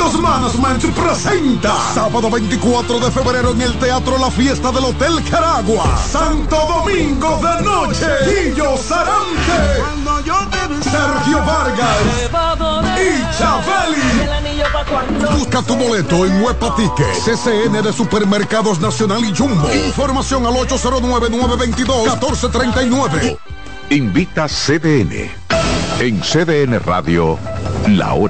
Santos Management presenta sábado 24 de febrero en el Teatro La Fiesta del Hotel Caragua. Santo Domingo de Noche. Guillo Sarante. Sergio Vargas. Y Chabeli. Busca tu boleto en Huepa Ticket. CCN de Supermercados Nacional y Jumbo. Información al 809-922-1439. Invita CDN. En CDN Radio, la hora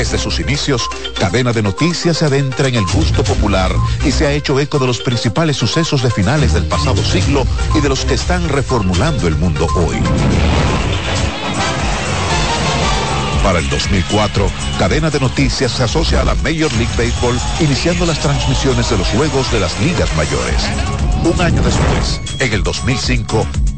Desde sus inicios, Cadena de Noticias se adentra en el gusto popular y se ha hecho eco de los principales sucesos de finales del pasado siglo y de los que están reformulando el mundo hoy. Para el 2004, Cadena de Noticias se asocia a la Major League Baseball, iniciando las transmisiones de los juegos de las ligas mayores. Un año después, en el 2005,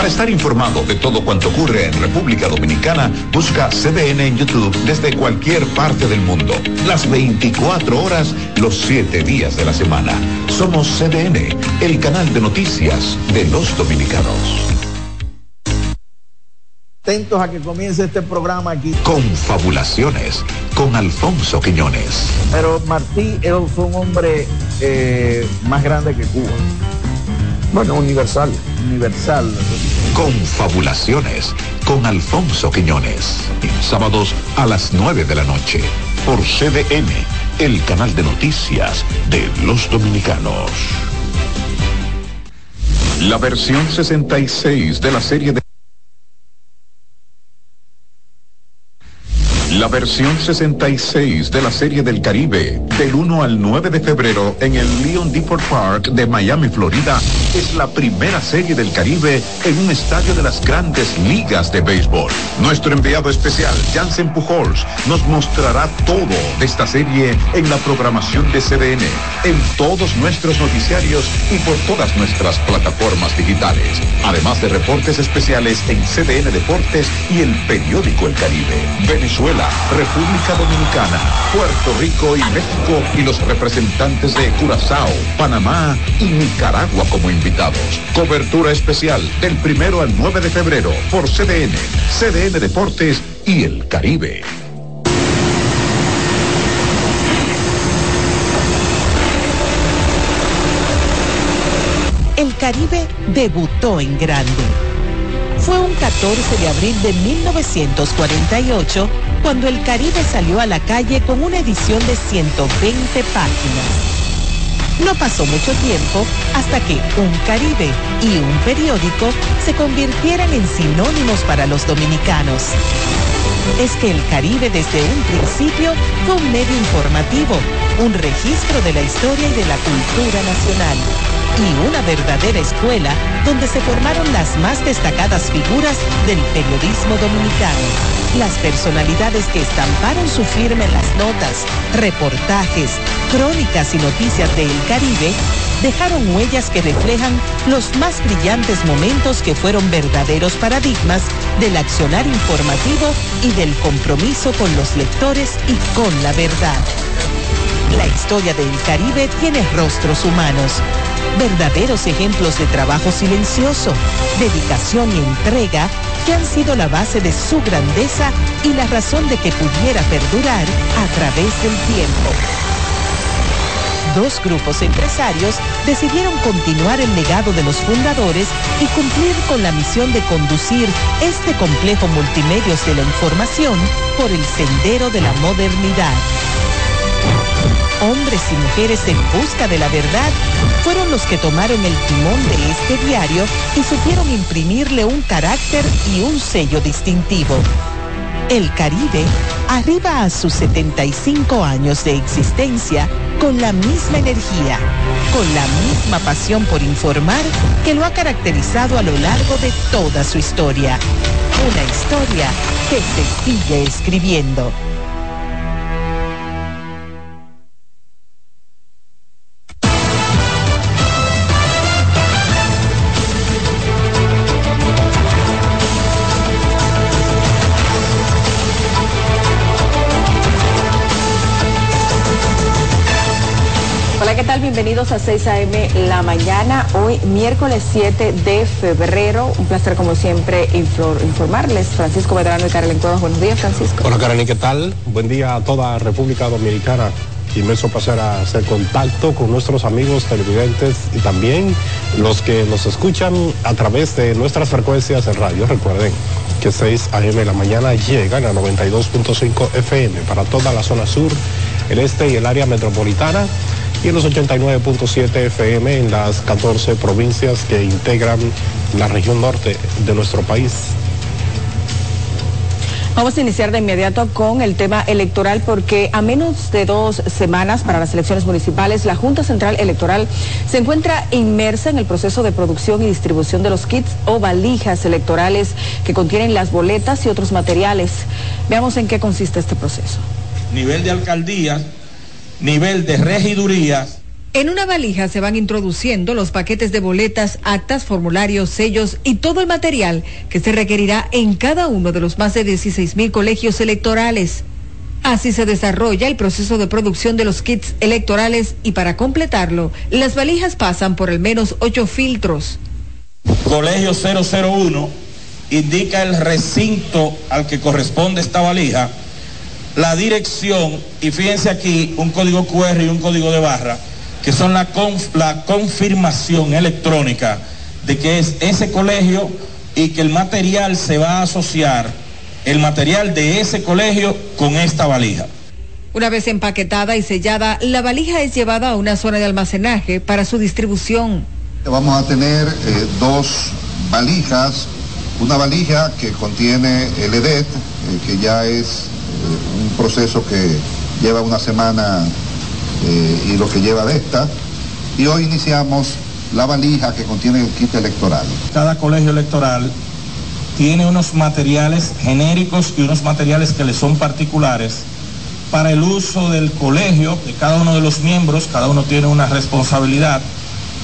Para estar informado de todo cuanto ocurre en República Dominicana, busca CDN en YouTube desde cualquier parte del mundo. Las 24 horas, los 7 días de la semana. Somos CDN, el canal de noticias de los dominicanos atentos a que comience este programa aquí. Confabulaciones con Alfonso Quiñones. Pero Martí fue un hombre eh, más grande que Cuba. Bueno, universal. Universal. Confabulaciones con Alfonso Quiñones. Sábados a las 9 de la noche por CDN, el canal de noticias de los dominicanos. La versión 66 de la serie de La versión 66 de la Serie del Caribe, del 1 al 9 de febrero en el Leon Depot Park de Miami, Florida, es la primera Serie del Caribe en un estadio de las grandes ligas de béisbol. Nuestro enviado especial, Jansen Pujols, nos mostrará todo de esta serie en la programación de CDN, en todos nuestros noticiarios y por todas nuestras plataformas digitales, además de reportes especiales en CDN Deportes y el periódico El Caribe. Venezuela República Dominicana, Puerto Rico y México y los representantes de Curazao, Panamá y Nicaragua como invitados. Cobertura especial del primero al 9 de febrero por CDN, CDN Deportes y el Caribe. El Caribe debutó en grande. Fue un 14 de abril de 1948 cuando el Caribe salió a la calle con una edición de 120 páginas. No pasó mucho tiempo hasta que un Caribe y un periódico se convirtieran en sinónimos para los dominicanos. Es que el Caribe desde un principio fue un medio informativo, un registro de la historia y de la cultura nacional y una verdadera escuela donde se formaron las más destacadas figuras del periodismo dominicano. Las personalidades que estamparon su firma en las notas, reportajes, crónicas y noticias de El Caribe dejaron huellas que reflejan los más brillantes momentos que fueron verdaderos paradigmas del accionar informativo y del compromiso con los lectores y con la verdad. La historia del Caribe tiene rostros humanos, verdaderos ejemplos de trabajo silencioso, dedicación y entrega que han sido la base de su grandeza y la razón de que pudiera perdurar a través del tiempo. Dos grupos empresarios decidieron continuar el legado de los fundadores y cumplir con la misión de conducir este complejo multimedios de la información por el sendero de la modernidad hombres y mujeres en busca de la verdad, fueron los que tomaron el timón de este diario y supieron imprimirle un carácter y un sello distintivo. El Caribe arriba a sus 75 años de existencia con la misma energía, con la misma pasión por informar que lo ha caracterizado a lo largo de toda su historia. Una historia que se sigue escribiendo. Bienvenidos a 6 a.m. la mañana, hoy miércoles 7 de febrero. Un placer como siempre informarles. Francisco Medrano y Karen Cuevas, buenos días Francisco. Hola Karen, ¿qué tal? Buen día a toda República Dominicana. Inmenso a hacer contacto con nuestros amigos televidentes y también los que nos escuchan a través de nuestras frecuencias en radio. Recuerden que 6 a.m. la mañana llegan a 92.5 FM para toda la zona sur, el este y el área metropolitana y en los 89.7 FM en las 14 provincias que integran la región norte de nuestro país. Vamos a iniciar de inmediato con el tema electoral porque a menos de dos semanas para las elecciones municipales, la Junta Central Electoral se encuentra inmersa en el proceso de producción y distribución de los kits o valijas electorales que contienen las boletas y otros materiales. Veamos en qué consiste este proceso. Nivel de alcaldía, nivel de regiduría. En una valija se van introduciendo los paquetes de boletas, actas, formularios, sellos y todo el material que se requerirá en cada uno de los más de 16 mil colegios electorales. Así se desarrolla el proceso de producción de los kits electorales y para completarlo, las valijas pasan por al menos ocho filtros. Colegio 001 indica el recinto al que corresponde esta valija la dirección y fíjense aquí un código QR y un código de barra que son la, la confirmación electrónica de que es ese colegio y que el material se va a asociar, el material de ese colegio con esta valija. Una vez empaquetada y sellada, la valija es llevada a una zona de almacenaje para su distribución. Vamos a tener eh, dos valijas, una valija que contiene el EDET, eh, que ya es un proceso que lleva una semana eh, y lo que lleva de esta. Y hoy iniciamos la valija que contiene el kit electoral. Cada colegio electoral tiene unos materiales genéricos y unos materiales que le son particulares para el uso del colegio, de cada uno de los miembros, cada uno tiene una responsabilidad.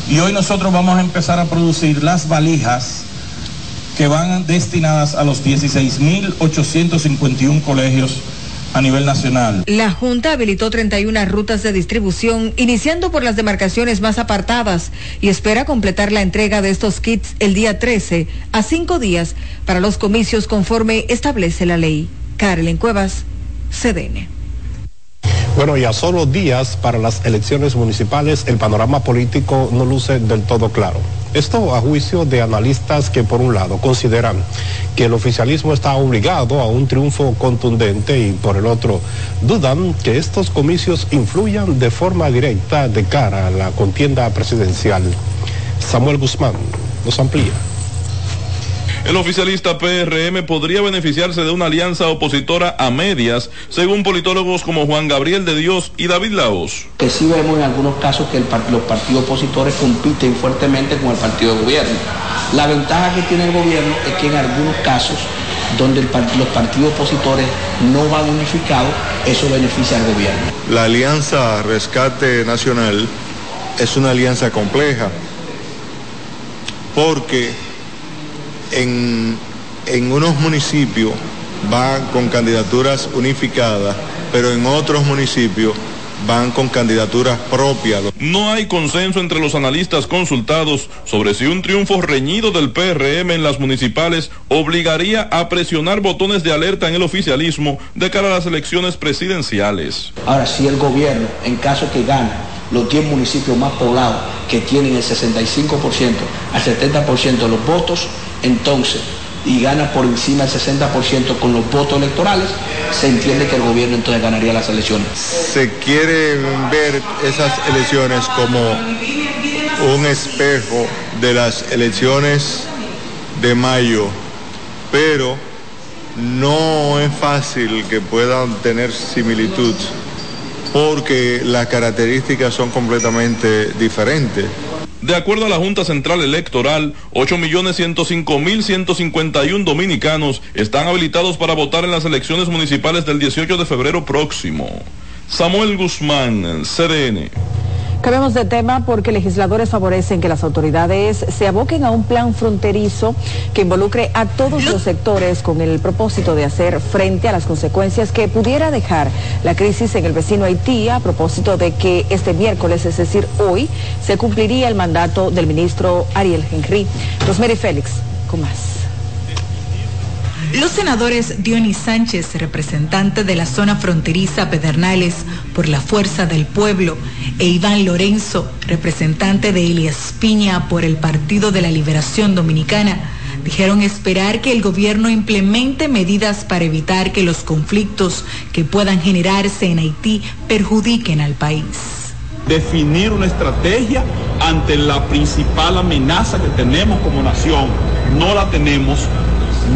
Y hoy nosotros vamos a empezar a producir las valijas que van destinadas a los 16.851 colegios a nivel nacional. La Junta habilitó 31 rutas de distribución, iniciando por las demarcaciones más apartadas, y espera completar la entrega de estos kits el día 13 a cinco días para los comicios conforme establece la ley. Carlen Cuevas, CDN. Bueno, y a solo días para las elecciones municipales, el panorama político no luce del todo claro. Esto a juicio de analistas que por un lado consideran que el oficialismo está obligado a un triunfo contundente y por el otro dudan que estos comicios influyan de forma directa de cara a la contienda presidencial. Samuel Guzmán nos amplía. El oficialista PRM podría beneficiarse de una alianza opositora a medias, según politólogos como Juan Gabriel de Dios y David Laos. Que sí vemos en algunos casos que el, los partidos opositores compiten fuertemente con el partido de gobierno. La ventaja que tiene el gobierno es que en algunos casos donde el, los partidos opositores no van unificados, eso beneficia al gobierno. La alianza Rescate Nacional es una alianza compleja porque en, en unos municipios van con candidaturas unificadas, pero en otros municipios van con candidaturas propias. No hay consenso entre los analistas consultados sobre si un triunfo reñido del PRM en las municipales obligaría a presionar botones de alerta en el oficialismo de cara a las elecciones presidenciales. Ahora, si el gobierno, en caso que gane, los 10 municipios más poblados que tienen el 65% al 70% de los votos, entonces, y gana por encima del 60% con los votos electorales, se entiende que el gobierno entonces ganaría las elecciones. Se quiere ver esas elecciones como un espejo de las elecciones de mayo, pero no es fácil que puedan tener similitud porque las características son completamente diferentes. De acuerdo a la Junta Central Electoral, 8.105.151 dominicanos están habilitados para votar en las elecciones municipales del 18 de febrero próximo. Samuel Guzmán, CDN. Cambiamos de tema porque legisladores favorecen que las autoridades se aboquen a un plan fronterizo que involucre a todos los sectores con el propósito de hacer frente a las consecuencias que pudiera dejar la crisis en el vecino Haití a propósito de que este miércoles, es decir, hoy, se cumpliría el mandato del ministro Ariel Henry. Rosemary Félix, con más. Los senadores Dionis Sánchez, representante de la zona fronteriza Pedernales por la Fuerza del Pueblo, e Iván Lorenzo, representante de Elias Piña por el Partido de la Liberación Dominicana, dijeron esperar que el gobierno implemente medidas para evitar que los conflictos que puedan generarse en Haití perjudiquen al país. Definir una estrategia ante la principal amenaza que tenemos como nación. No la tenemos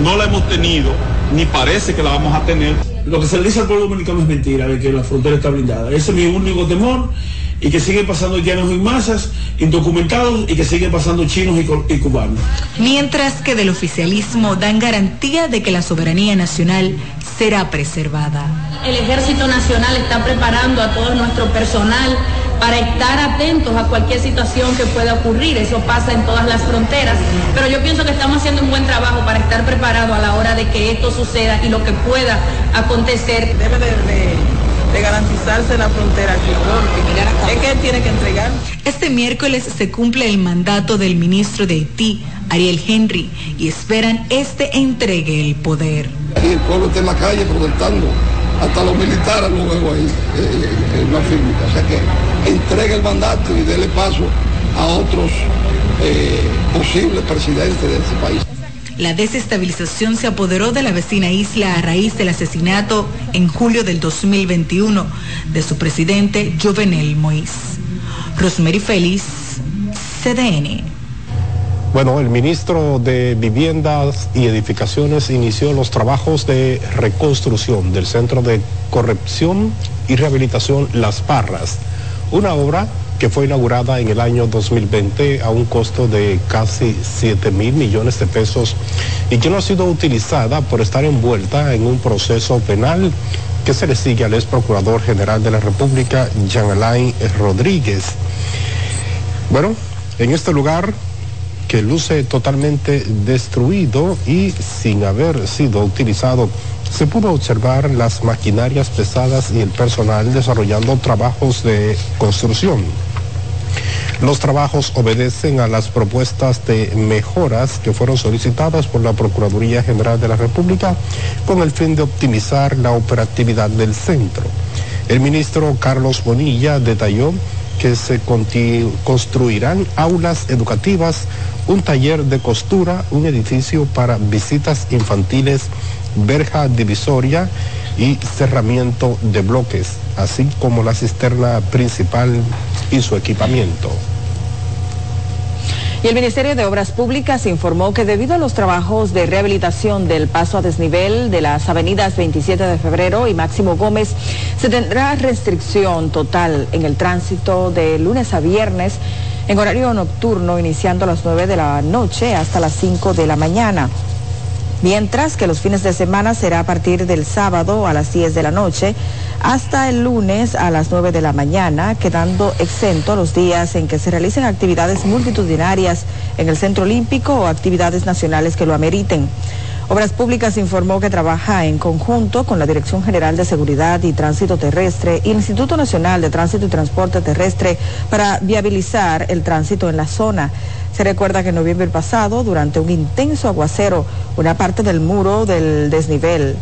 no la hemos tenido, ni parece que la vamos a tener. Lo que se le dice al pueblo dominicano es mentira, de que la frontera está blindada. Ese es mi único temor y que siguen pasando llanos y masas, indocumentados y que siguen pasando chinos y, y, cubanos. Mientras que del oficialismo dan garantía de que la soberanía nacional será preservada. El Ejército Nacional está preparando a todo nuestro personal para estar atentos a cualquier situación que pueda ocurrir. Eso pasa en todas las fronteras. Pero yo pienso que estamos haciendo un buen trabajo para estar preparados a la hora de que esto suceda y lo que pueda acontecer. Debe de, garantizarse la frontera aquí, porque es que él tiene que entregar. Este miércoles se cumple el mandato del ministro de Haití, Ariel Henry, y esperan este entregue el poder. Y el pueblo está en la calle protestando hasta los militares luego ahí eh, en la firma. O sea que entregue el mandato y déle paso a otros eh, posibles presidentes de ese país. La desestabilización se apoderó de la vecina isla a raíz del asesinato en julio del 2021 de su presidente Jovenel Moïse. Rosemary Félix, CDN. Bueno, el ministro de Viviendas y Edificaciones inició los trabajos de reconstrucción del Centro de Corrección y Rehabilitación Las Parras, una obra que fue inaugurada en el año 2020 a un costo de casi 7 mil millones de pesos y que no ha sido utilizada por estar envuelta en un proceso penal que se le sigue al ex procurador general de la República, Jean Alain Rodríguez. Bueno, en este lugar que luce totalmente destruido y sin haber sido utilizado, se pudo observar las maquinarias pesadas y el personal desarrollando trabajos de construcción. Los trabajos obedecen a las propuestas de mejoras que fueron solicitadas por la Procuraduría General de la República con el fin de optimizar la operatividad del centro. El ministro Carlos Bonilla detalló que se construirán aulas educativas, un taller de costura, un edificio para visitas infantiles, verja divisoria y cerramiento de bloques, así como la cisterna principal y su equipamiento. Y el Ministerio de Obras Públicas informó que debido a los trabajos de rehabilitación del paso a desnivel de las avenidas 27 de febrero y Máximo Gómez, se tendrá restricción total en el tránsito de lunes a viernes en horario nocturno, iniciando a las 9 de la noche hasta las 5 de la mañana mientras que los fines de semana será a partir del sábado a las 10 de la noche hasta el lunes a las 9 de la mañana, quedando exento los días en que se realicen actividades multitudinarias en el Centro Olímpico o actividades nacionales que lo ameriten. Obras Públicas informó que trabaja en conjunto con la Dirección General de Seguridad y Tránsito Terrestre y el Instituto Nacional de Tránsito y Transporte Terrestre para viabilizar el tránsito en la zona. Se recuerda que en noviembre pasado, durante un intenso aguacero, una parte del muro del desnivel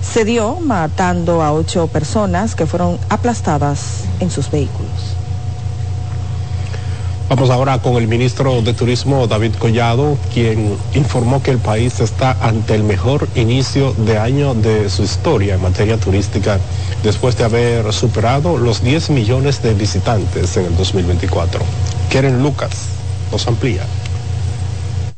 se dio matando a ocho personas que fueron aplastadas en sus vehículos. Vamos ahora con el ministro de Turismo, David Collado, quien informó que el país está ante el mejor inicio de año de su historia en materia turística, después de haber superado los 10 millones de visitantes en el 2024. Keren Lucas nos amplía.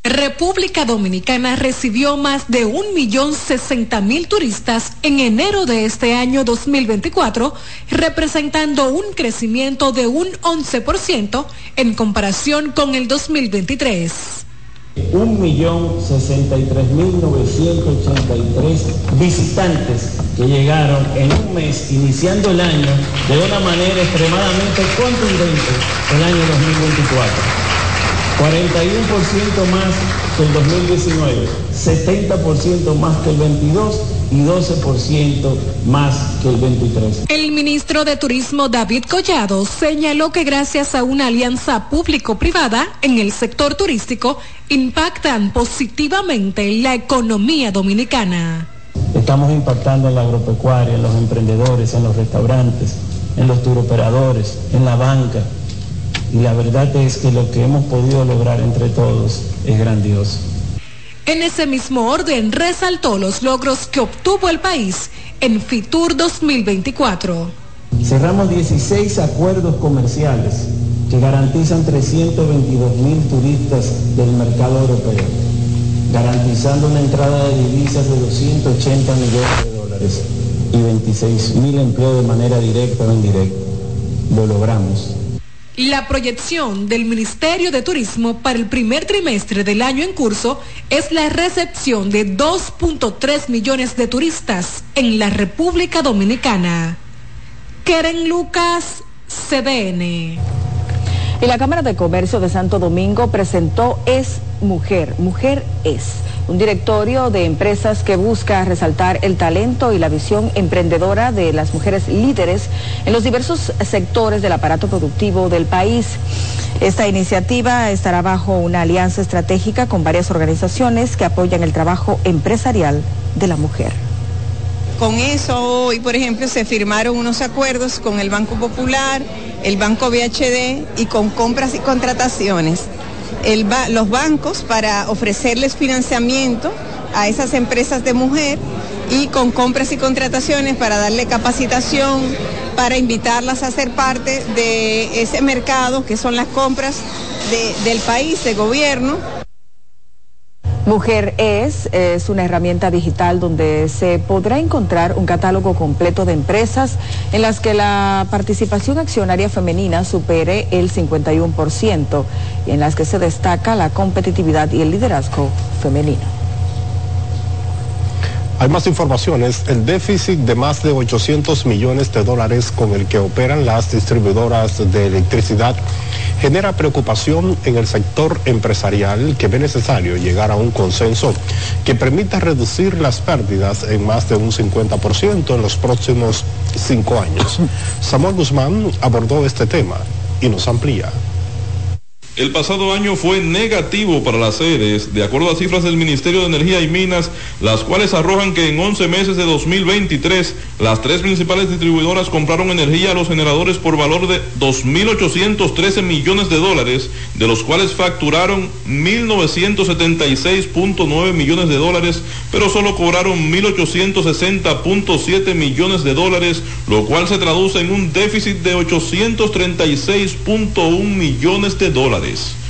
República Dominicana recibió más de un millón sesenta mil turistas en enero de este año 2024, representando un crecimiento de un 11% en comparación con el 2023. Un millón sesenta y tres mil novecientos ochenta y tres visitantes que llegaron en un mes, iniciando el año de una manera extremadamente contundente el año 2024. 41% más que el 2019, 70% más que el 22 y 12% más que el 23. El ministro de Turismo David Collado señaló que gracias a una alianza público-privada en el sector turístico impactan positivamente la economía dominicana. Estamos impactando en la agropecuaria, en los emprendedores, en los restaurantes, en los turoperadores, en la banca y la verdad es que lo que hemos podido lograr entre todos es grandioso. En ese mismo orden resaltó los logros que obtuvo el país en FITUR 2024. Cerramos 16 acuerdos comerciales que garantizan 322 mil turistas del mercado europeo, garantizando una entrada de divisas de 280 millones de dólares y 26 mil empleos de manera directa o indirecta. Lo logramos. La proyección del Ministerio de Turismo para el primer trimestre del año en curso es la recepción de 2.3 millones de turistas en la República Dominicana. Keren Lucas, CDN. Y la Cámara de Comercio de Santo Domingo presentó Es Mujer, Mujer es un directorio de empresas que busca resaltar el talento y la visión emprendedora de las mujeres líderes en los diversos sectores del aparato productivo del país. Esta iniciativa estará bajo una alianza estratégica con varias organizaciones que apoyan el trabajo empresarial de la mujer. Con eso hoy, por ejemplo, se firmaron unos acuerdos con el Banco Popular, el Banco BHD y con compras y contrataciones los bancos para ofrecerles financiamiento a esas empresas de mujer y con compras y contrataciones para darle capacitación, para invitarlas a ser parte de ese mercado que son las compras del país, de gobierno. Mujer es, es una herramienta digital donde se podrá encontrar un catálogo completo de empresas en las que la participación accionaria femenina supere el 51% y en las que se destaca la competitividad y el liderazgo femenino. Hay más informaciones. El déficit de más de 800 millones de dólares con el que operan las distribuidoras de electricidad genera preocupación en el sector empresarial que ve necesario llegar a un consenso que permita reducir las pérdidas en más de un 50% en los próximos cinco años. Samuel Guzmán abordó este tema y nos amplía. El pasado año fue negativo para las sedes, de acuerdo a cifras del Ministerio de Energía y Minas, las cuales arrojan que en 11 meses de 2023 las tres principales distribuidoras compraron energía a los generadores por valor de 2.813 millones de dólares, de los cuales facturaron 1.976.9 millones de dólares, pero solo cobraron 1.860.7 millones de dólares, lo cual se traduce en un déficit de 836.1 millones de dólares.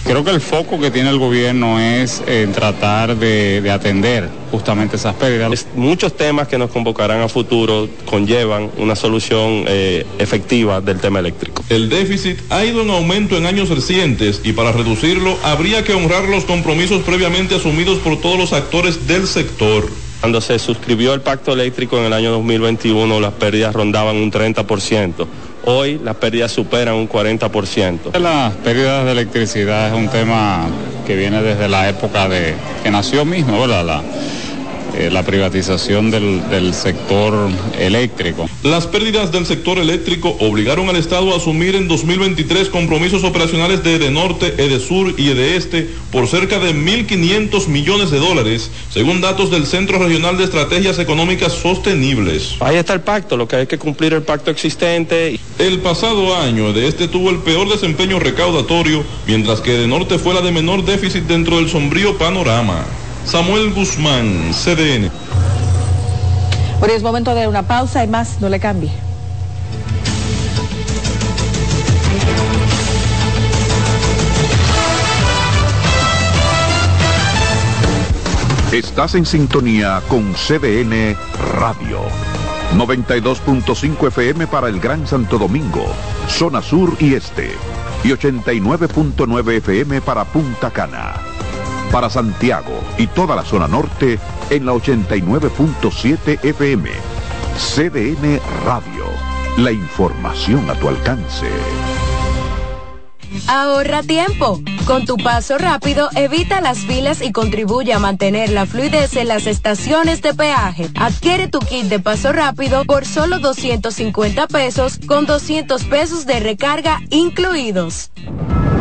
Creo que el foco que tiene el gobierno es en tratar de, atender justamente esas pérdidas. muchos temas que nos convocarán a futuro conllevan una solución eh, efectiva del tema eléctrico. El déficit ha ido en aumento en años recientes y para reducirlo habría que honrar los compromisos previamente asumidos por todos los actores del sector. Cuando se suscribió el pacto eléctrico en el año 2021, las pérdidas rondaban un 30%. Hoy las pérdidas superan un 40%. Las pérdidas de electricidad es un tema que viene desde la época de que nació mismo, ¿verdad? Eh, la privatización del, sector eléctrico. Las pérdidas del sector eléctrico obligaron al Estado a asumir en 2023 compromisos operacionales de Edenorte, Edesur y Edeeste por cerca de 1.500 millones de dólares, según datos del Centro Regional de Estrategias Económicas Sostenibles. Ahí está el pacto, lo que hay que cumplir el pacto existente. El pasado año Edeeste tuvo el peor desempeño recaudatorio, mientras que Edenorte fue la de menor déficit dentro del sombrío panorama. Samuel Guzmán, CDN. Por es momento de una pausa y más, no le cambie. Estás en sintonía con CDN Radio. 92.5 FM para el Gran Santo Domingo, zona sur y este. Y 89.9 FM para Punta Cana para Santiago y toda la zona norte en la 89.7 FM. CDN Radio. La información a tu alcance. Ahorra tiempo. Con tu paso rápido, evita las filas y contribuye a mantener la fluidez en las estaciones de peaje. Adquiere tu kit de paso rápido por solo 250 pesos con 200 pesos de recarga incluidos.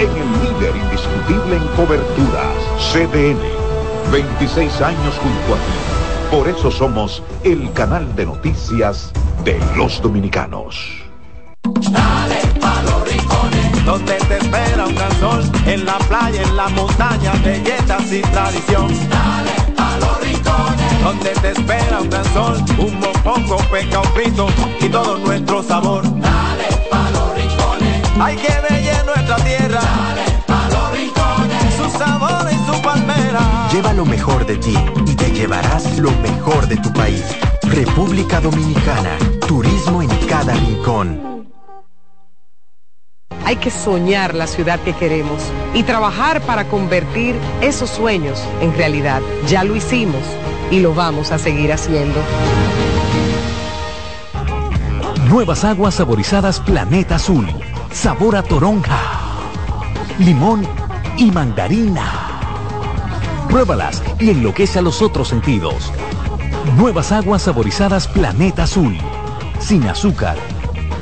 en el líder indiscutible en coberturas, CDN. 26 años junto a ti. Por eso somos el canal de noticias de los dominicanos. Dale pa los rincones, donde te espera un gran sol, en la playa, en la montaña, belletas y tradición. Dale pa los rincones, donde te espera un gran sol, un mopongo, peca, un pito y todo nuestro sabor. Hay que ver nuestra tierra. Dale pa los rincones, su sabor y su palmera. Lleva lo mejor de ti y te llevarás lo mejor de tu país. República Dominicana, turismo en cada rincón. Hay que soñar la ciudad que queremos y trabajar para convertir esos sueños en realidad. Ya lo hicimos y lo vamos a seguir haciendo. Nuevas aguas saborizadas Planeta Azul. Sabor a toronja, limón y mandarina. Pruébalas y enloquece a los otros sentidos. Nuevas aguas saborizadas Planeta Azul. Sin azúcar.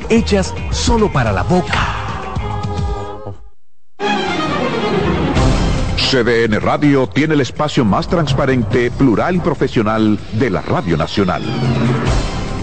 Hechas solo para la boca. CDN Radio tiene el espacio más transparente, plural y profesional de la Radio Nacional.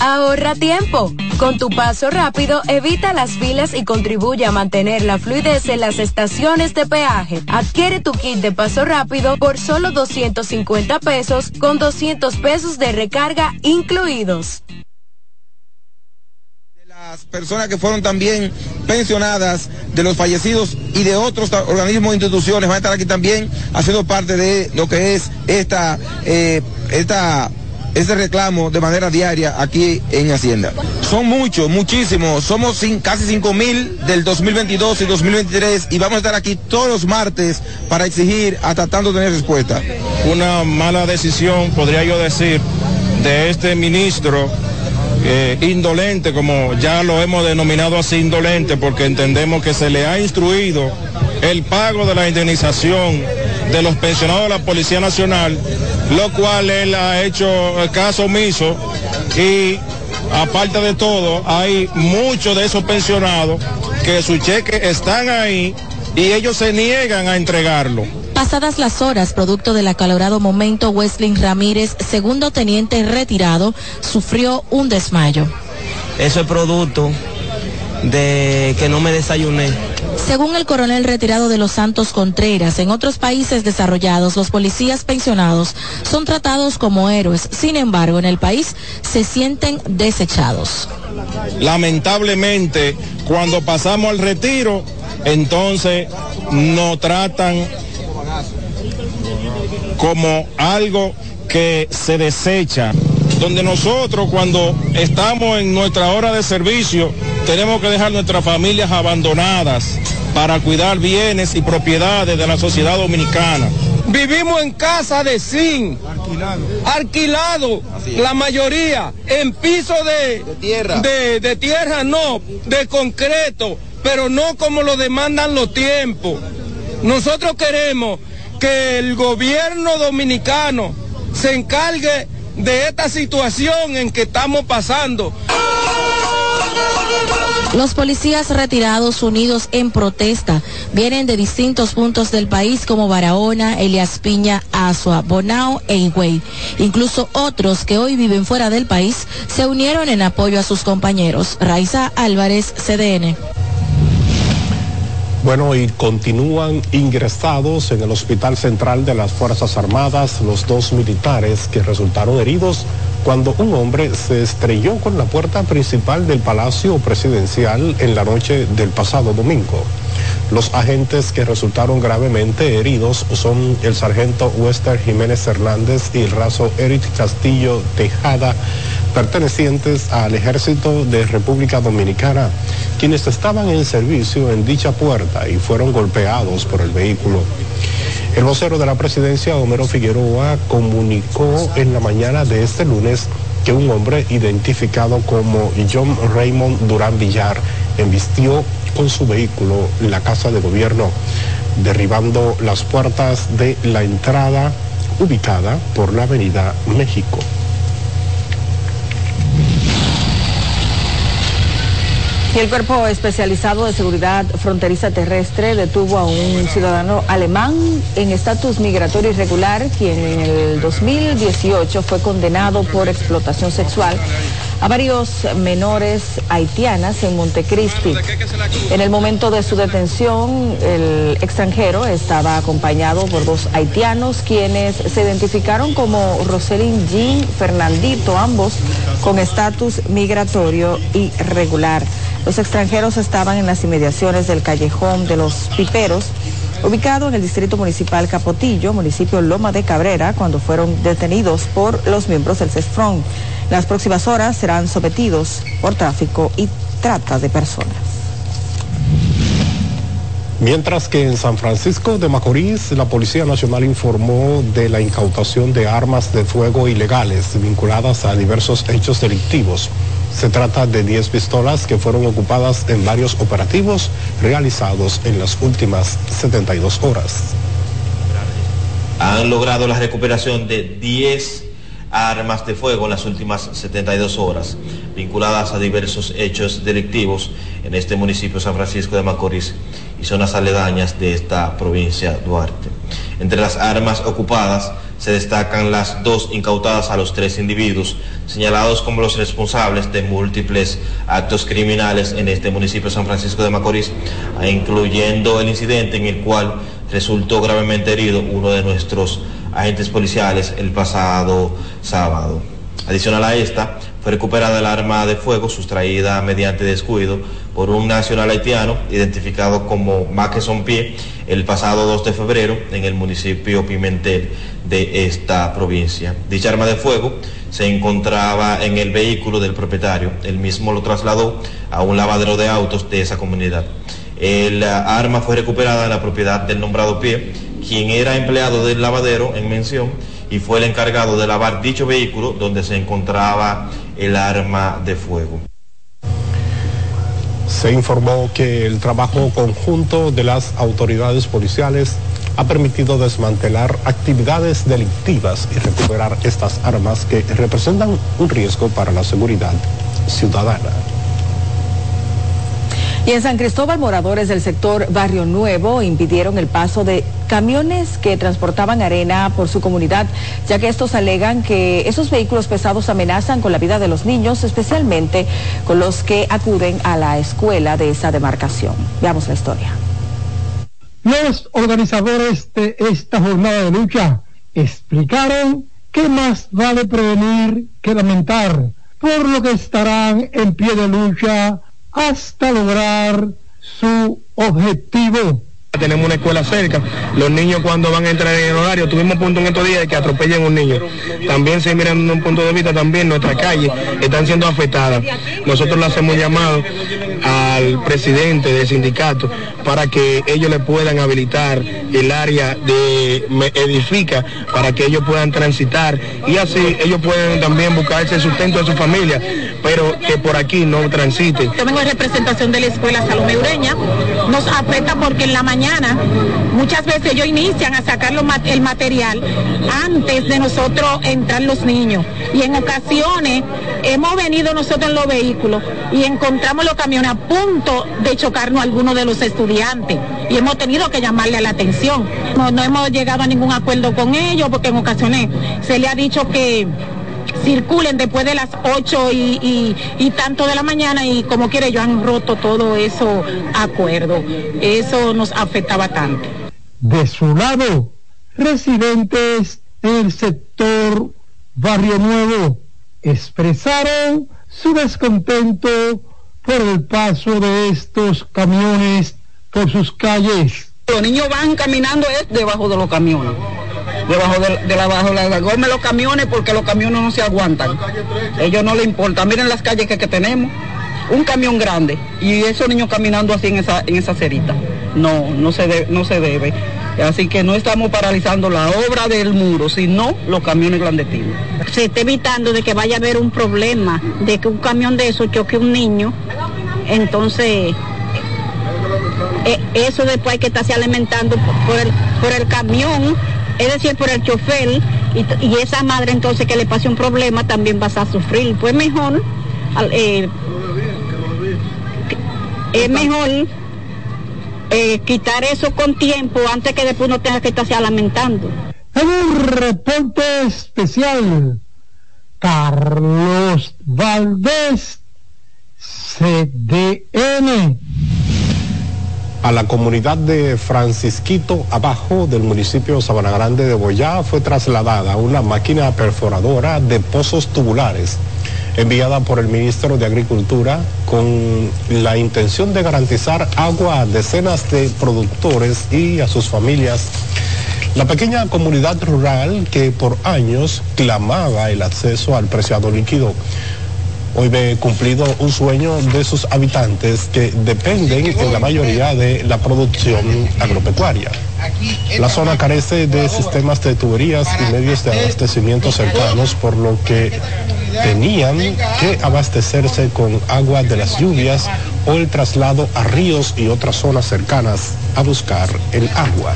Ahorra tiempo. Con tu paso rápido, evita las filas y contribuye a mantener la fluidez en las estaciones de peaje. Adquiere tu kit de paso rápido por solo 250 pesos con 200 pesos de recarga incluidos. Las personas que fueron también pensionadas de los fallecidos y de otros organismos e instituciones van a estar aquí también haciendo parte de lo que es esta, eh, esta ese reclamo de manera diaria aquí en Hacienda. Son muchos, muchísimos, somos casi 5 mil del 2022 y 2023 y vamos a estar aquí todos los martes para exigir hasta tanto tener respuesta. Una mala decisión, podría yo decir, de este ministro eh, indolente, como ya lo hemos denominado así indolente, porque entendemos que se le ha instruido el pago de la indemnización de los pensionados de la Policía Nacional, lo cual él ha hecho caso omiso y aparte de todo, hay muchos de esos pensionados que sus cheques están ahí y ellos se niegan a entregarlo. Pasadas las horas, producto del acalorado momento, Wesley Ramírez, segundo teniente retirado, sufrió un desmayo. Eso es producto de que no me desayuné. Según el coronel retirado de Los Santos Contreras, en otros países desarrollados los policías pensionados son tratados como héroes. Sin embargo, en el país se sienten desechados. Lamentablemente, cuando pasamos al retiro, entonces nos tratan como algo que se desecha donde nosotros cuando estamos en nuestra hora de servicio tenemos que dejar nuestras familias abandonadas para cuidar bienes y propiedades de la sociedad dominicana. Vivimos en casa de zinc, alquilado, la mayoría, en piso de, tierra. De, de tierra no, de concreto, pero no como lo demandan los tiempos. Nosotros queremos que el gobierno dominicano se encargue de esta situación en que estamos pasando. Los policías retirados unidos en protesta vienen de distintos puntos del país como Barahona, Elias Piña, Asua, Bonao e Higüey. Incluso otros que hoy viven fuera del país se unieron en apoyo a sus compañeros. Raiza Álvarez, CDN. Bueno, y continúan ingresados en el Hospital Central de las Fuerzas Armadas los dos militares que resultaron heridos cuando un hombre se estrelló con la puerta principal del Palacio Presidencial en la noche del pasado domingo. Los agentes que resultaron gravemente heridos son el sargento Wester Jiménez Hernández y el raso Eric Castillo Tejada, pertenecientes al Ejército de República Dominicana, quienes estaban en servicio en dicha puerta y fueron golpeados por el vehículo. El vocero de la presidencia, Homero Figueroa, comunicó en la mañana de este lunes que un hombre identificado como John Raymond Durán Villar embistió con su vehículo la casa de gobierno, derribando las puertas de la entrada ubicada por la avenida México. Y el Cuerpo Especializado de Seguridad Fronteriza Terrestre detuvo a un ciudadano alemán en estatus migratorio irregular, quien en el 2018 fue condenado por explotación sexual a varios menores haitianas en Montecristi. En el momento de su detención, el extranjero estaba acompañado por dos haitianos, quienes se identificaron como Roselyn Jean Fernandito, ambos con estatus migratorio irregular. Los extranjeros estaban en las inmediaciones del callejón de los Piperos ubicado en el distrito municipal Capotillo, municipio Loma de Cabrera, cuando fueron detenidos por los miembros del CESFRON. Las próximas horas serán sometidos por tráfico y trata de personas. Mientras que en San Francisco de Macorís, la Policía Nacional informó de la incautación de armas de fuego ilegales vinculadas a diversos hechos delictivos. Se trata de 10 pistolas que fueron ocupadas en varios operativos realizados en las últimas 72 horas. Han logrado la recuperación de 10 armas de fuego en las últimas 72 horas, vinculadas a diversos hechos delictivos en este municipio San Francisco de Macorís y zonas aledañas de esta provincia Duarte. Entre las armas ocupadas se destacan las dos incautadas a los tres individuos, señalados como los responsables de múltiples actos criminales en este municipio San Francisco de Macorís, incluyendo el incidente en el cual resultó gravemente herido uno de nuestros agentes policiales el pasado sábado. Adicional a esta, fue recuperada el arma de fuego sustraída mediante descuido por un nacional haitiano identificado como Maqueson Pie el pasado 2 de febrero en el municipio Pimentel de esta provincia. Dicha arma de fuego se encontraba en el vehículo del propietario. El mismo lo trasladó a un lavadero de autos de esa comunidad. El arma fue recuperada en la propiedad del nombrado Pie, quien era empleado del lavadero en mención y fue el encargado de lavar dicho vehículo donde se encontraba el arma de fuego. Se informó que el trabajo conjunto de las autoridades policiales ha permitido desmantelar actividades delictivas y recuperar estas armas que representan un riesgo para la seguridad ciudadana. Y en San Cristóbal, moradores del sector Barrio Nuevo impidieron el paso de camiones que transportaban arena por su comunidad, ya que estos alegan que esos vehículos pesados amenazan con la vida de los niños, especialmente con los que acuden a la escuela de esa demarcación. Veamos la historia. Los organizadores de esta jornada de lucha explicaron que más vale prevenir que lamentar, por lo que estarán en pie de lucha hasta lograr su objetivo. Tenemos una escuela cerca. Los niños cuando van a entrar en el horario, tuvimos punto en estos días de que atropellen un niño. También se miran un punto de vista, también nuestras calles están siendo afectadas. Nosotros le hacemos llamado al presidente del sindicato para que ellos le puedan habilitar el área de edifica para que ellos puedan transitar y así ellos pueden también buscarse el sustento de su familia, pero que por aquí no transiten. Yo vengo en representación de la escuela Salomé Ureña. Nos afecta porque en la mañana muchas veces ellos inician a sacar el material antes de nosotros entrar los niños. Y en ocasiones hemos venido nosotros en los vehículos y encontramos los camiones a punto de chocarnos algunos de los estudiantes. Y hemos tenido que llamarle la atención. No hemos llegado a ningún acuerdo con ellos porque en ocasiones se le ha dicho que circulen después de las 8 y, tanto de la mañana y como quiere yo han roto todo eso acuerdo. Eso nos afectaba tanto. De su lado, residentes del sector Barrio Nuevo expresaron su descontento por el paso de estos camiones por sus calles. Los niños van caminando debajo de los camiones debajo de, la bajo la los camiones porque los camiones no se aguantan. Ellos no les importa. Miren las calles que, tenemos. Un camión grande y esos niños caminando así en esa, en esa cerita. No, no se, no se debe. Así que no estamos paralizando la obra del muro, sino los camiones clandestinos. Se está evitando de que vaya a haber un problema, de que un camión de eso choque un niño. Entonces, eh, eso después hay que estarse alimentando por el, por el camión es decir, por el chofer, y, esa madre entonces que le pase un problema también vas a sufrir. Pues mejor, eh, es mejor eh, quitar eso con tiempo antes que después no tenga que estarse lamentando. En un reporte especial, Carlos Valdés, CDN a la comunidad de Francisquito Abajo del municipio Sabana Grande de Boyá fue trasladada una máquina perforadora de pozos tubulares. enviada por el ministro de Agricultura con la intención de garantizar agua a decenas de productores y a sus familias. La pequeña comunidad rural que por años clamaba el acceso al preciado líquido hoy ve cumplido un sueño de sus habitantes que dependen en la mayoría de la producción agropecuaria. La zona carece de sistemas de tuberías y medios de abastecimiento cercanos, por lo que tenían que abastecerse con agua de las lluvias o el traslado a ríos y otras zonas cercanas a buscar el agua.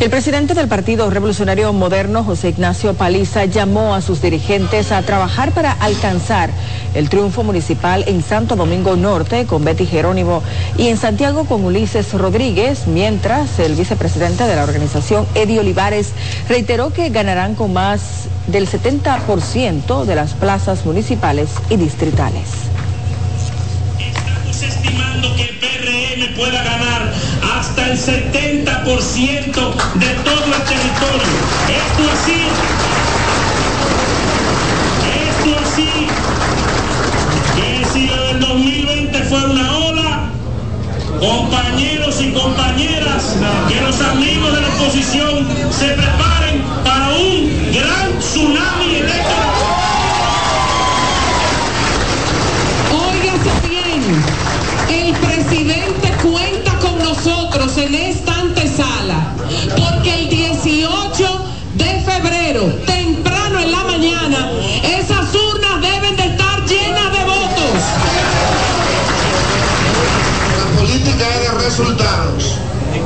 El presidente del Partido Revolucionario Moderno, José Ignacio Paliza, llamó a sus dirigentes a trabajar para alcanzar el triunfo municipal en Santo Domingo Norte con Betty Jerónimo y en Santiago con Ulises Rodríguez, mientras el vicepresidente de la organización, Eddie Olivares, reiteró que ganarán con más del 70% de las plazas municipales y distritales. Estamos estimando que el PRM pueda ganar hasta el 70% de todo el territorio. Esto así, esto así, que si el 2020 fue una ola, compañeros y compañeras, que los amigos de la oposición se preparen para un gran tsunami electoral.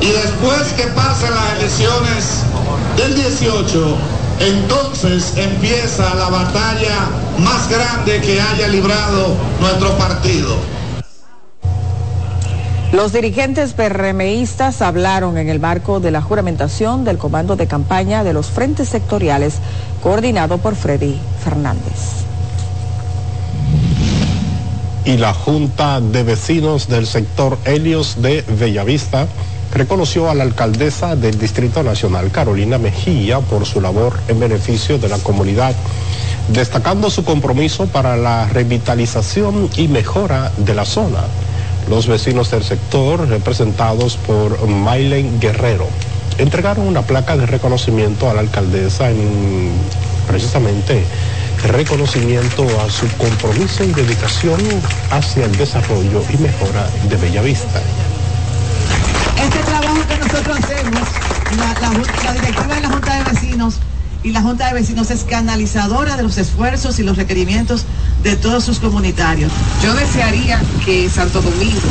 Y después que pasen las elecciones del 18, entonces empieza la batalla más grande que haya librado nuestro partido. Los dirigentes PRMistas hablaron en el marco de la juramentación del comando de campaña de los frentes sectoriales coordinado por Freddy Fernández. y la Junta de Vecinos del sector Helios de Bellavista reconoció a la alcaldesa del Distrito Nacional, Carolina Mejía, por su labor en beneficio de la comunidad, destacando su compromiso para la revitalización y mejora de la zona. Los vecinos del sector, representados por Mailen Guerrero, entregaron una placa de reconocimiento a la alcaldesa en precisamente reconocimiento a su compromiso y dedicación hacia el desarrollo y mejora de Bellavista. Este trabajo que nosotros hacemos, la, directiva de la Junta de Vecinos y la Junta de Vecinos es canalizadora de los esfuerzos y los requerimientos de todos sus comunitarios. Yo desearía que Santo Domingo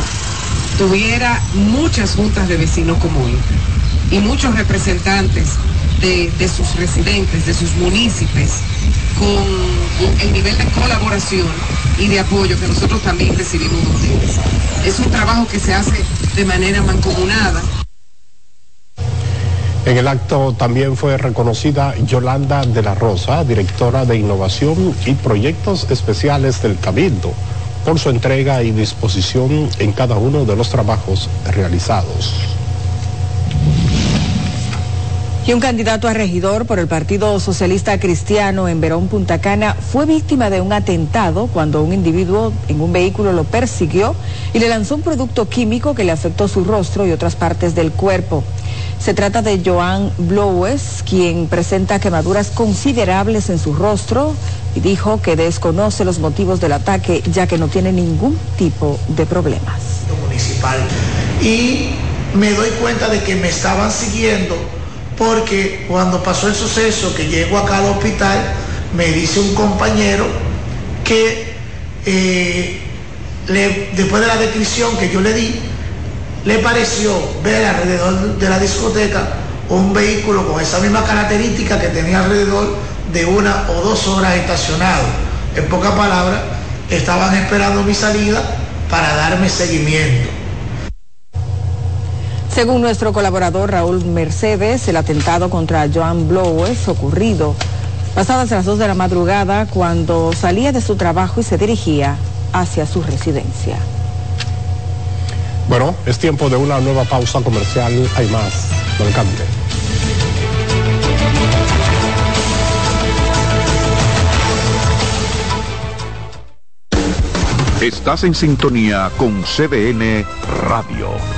tuviera muchas juntas de vecinos como y muchos representantes de, sus residentes, de sus municipios, con el nivel de colaboración y de apoyo que nosotros también recibimos de ustedes. Es un trabajo que se hace de manera mancomunada. En el acto también fue reconocida Yolanda de la Rosa, directora de Innovación y Proyectos Especiales del Cabildo, por su entrega y disposición en cada uno de los trabajos realizados. Y un candidato a regidor por el Partido Socialista Cristiano en Verón, Punta Cana, fue víctima de un atentado cuando un individuo en un vehículo lo persiguió y le lanzó un producto químico que le afectó su rostro y otras partes del cuerpo. Se trata de Joan Blowes, quien presenta quemaduras considerables en su rostro y dijo que desconoce los motivos del ataque ya que no tiene ningún tipo de problemas. Municipal. Y me doy cuenta de que me estaban siguiendo porque cuando pasó el suceso que llego acá al hospital, me dice un compañero que eh, después de la descripción que yo le di, le pareció ver alrededor de la discoteca un vehículo con esa misma característica que tenía alrededor de una o dos horas estacionado. En pocas palabras, estaban esperando mi salida para darme seguimiento. Según nuestro colaborador Raúl Mercedes, el atentado contra Joan Blowes ocurrido pasadas las 2 de la madrugada cuando salía de su trabajo y se dirigía hacia su residencia. Bueno, es tiempo de una nueva pausa comercial. Hay más. No le. Estás en sintonía con CBN Radio.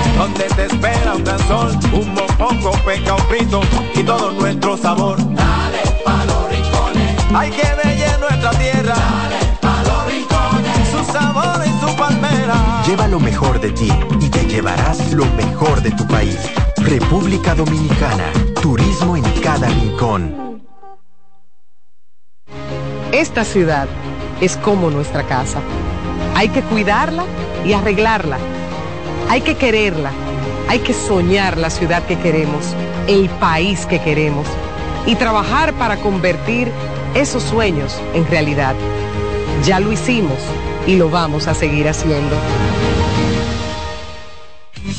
donde te espera un gran sol, un mopongo, peca, un frito y todo nuestro sabor. Dale pa los rincones, hay que bella nuestra tierra. Dale pa los rincones, su sabor y su palmera. Lleva lo mejor de ti y te llevarás lo mejor de tu país. República Dominicana, turismo en cada rincón. Esta ciudad es como nuestra casa. Hay que cuidarla y arreglarla. Hay que quererla. Hay que soñar la ciudad que queremos, el país que queremos y trabajar para convertir esos sueños en realidad. Ya lo hicimos y lo vamos a seguir haciendo.